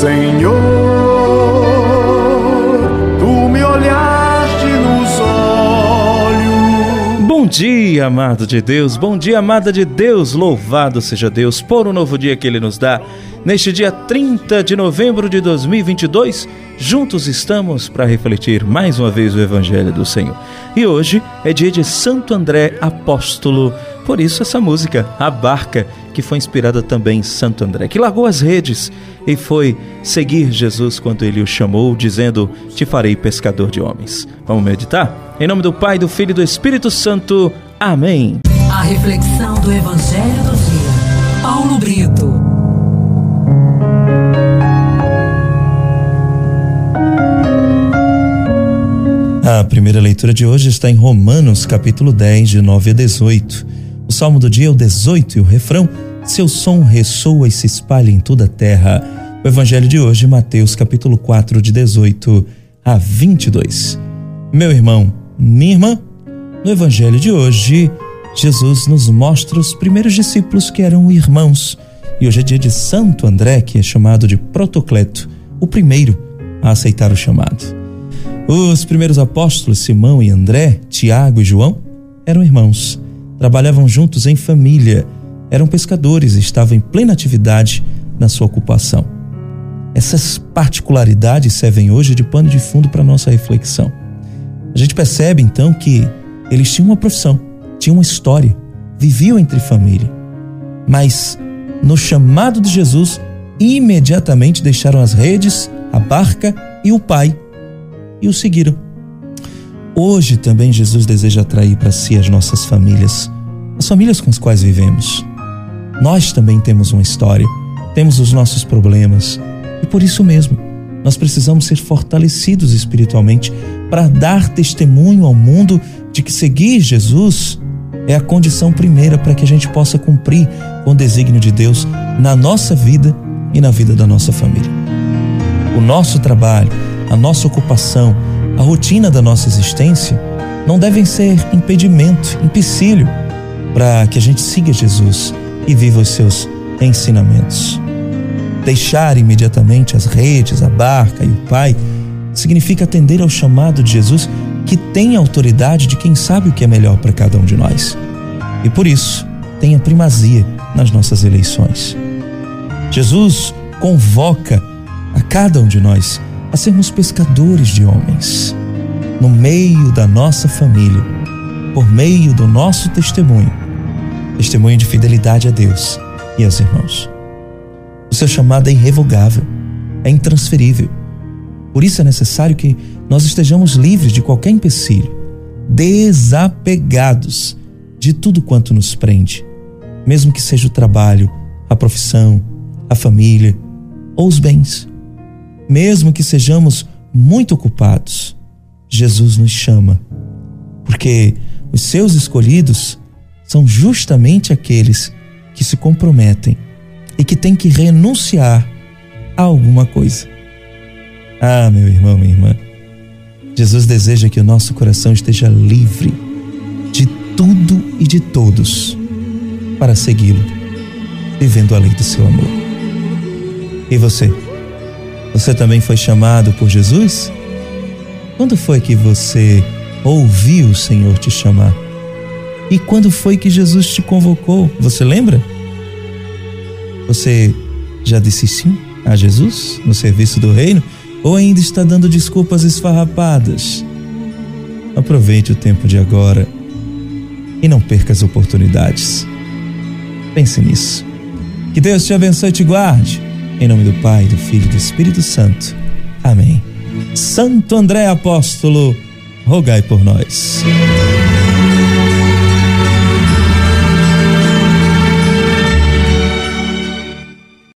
Senhor, tu me olhaste nos olhos. Bom dia, amado de Deus, bom dia, amada de Deus, louvado seja Deus por um novo dia que Ele nos dá. Neste dia 30 de novembro de 2022, juntos estamos para refletir mais uma vez o Evangelho do Senhor. E hoje é dia de Santo André Apóstolo. Por isso, essa música, A Barca, que foi inspirada também em Santo André, que largou as redes e foi seguir Jesus quando ele o chamou, dizendo: Te farei pescador de homens. Vamos meditar? Em nome do Pai, do Filho e do Espírito Santo. Amém. A reflexão do Evangelho do Dia. Paulo primeira leitura de hoje está em Romanos, capítulo 10, de 9 a 18. O salmo do dia é o 18 e o refrão: Seu som ressoa e se espalha em toda a terra. O evangelho de hoje, Mateus, capítulo 4, de 18 a 22. Meu irmão, minha irmã, no evangelho de hoje, Jesus nos mostra os primeiros discípulos que eram irmãos. E hoje é dia de Santo André, que é chamado de Protocleto, o primeiro a aceitar o chamado. Os primeiros apóstolos, Simão e André, Tiago e João, eram irmãos, trabalhavam juntos em família, eram pescadores estavam em plena atividade na sua ocupação. Essas particularidades servem hoje de pano de fundo para nossa reflexão. A gente percebe então que eles tinham uma profissão, tinham uma história, viviam entre família. Mas no chamado de Jesus, imediatamente deixaram as redes, a barca e o pai e o seguiram. Hoje também Jesus deseja atrair para si as nossas famílias, as famílias com as quais vivemos. Nós também temos uma história, temos os nossos problemas e por isso mesmo nós precisamos ser fortalecidos espiritualmente para dar testemunho ao mundo de que seguir Jesus é a condição primeira para que a gente possa cumprir com o desígnio de Deus na nossa vida e na vida da nossa família. O nosso trabalho, a nossa ocupação, a rotina da nossa existência não devem ser impedimento, empecilho para que a gente siga Jesus e viva os seus ensinamentos. Deixar imediatamente as redes, a barca e o Pai significa atender ao chamado de Jesus que tem a autoridade de quem sabe o que é melhor para cada um de nós. E por isso, tem a primazia nas nossas eleições. Jesus convoca a cada um de nós a sermos pescadores de homens, no meio da nossa família, por meio do nosso testemunho, testemunho de fidelidade a Deus e aos irmãos. O seu chamado é irrevogável, é intransferível. Por isso é necessário que nós estejamos livres de qualquer empecilho, desapegados de tudo quanto nos prende, mesmo que seja o trabalho, a profissão, a família ou os bens mesmo que sejamos muito ocupados, Jesus nos chama, porque os seus escolhidos são justamente aqueles que se comprometem e que têm que renunciar a alguma coisa. Ah, meu irmão, minha irmã, Jesus deseja que o nosso coração esteja livre de tudo e de todos para segui-lo, vivendo a lei do seu amor. E você? Você também foi chamado por Jesus? Quando foi que você ouviu o Senhor te chamar? E quando foi que Jesus te convocou? Você lembra? Você já disse sim a Jesus no serviço do reino? Ou ainda está dando desculpas esfarrapadas? Aproveite o tempo de agora e não perca as oportunidades. Pense nisso. Que Deus te abençoe e te guarde. Em nome do Pai, do Filho e do Espírito Santo. Amém. Santo André Apóstolo, rogai por nós.